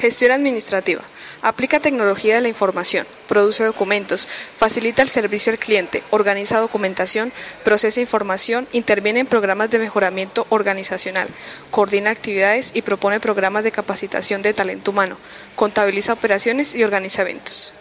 Gestión administrativa. Aplica tecnología de la información, produce documentos, facilita el servicio al cliente, organiza documentación, procesa información, interviene en programas de mejoramiento organizacional, coordina actividades y propone programas de capacitación de talento humano, contabiliza operaciones y organiza eventos.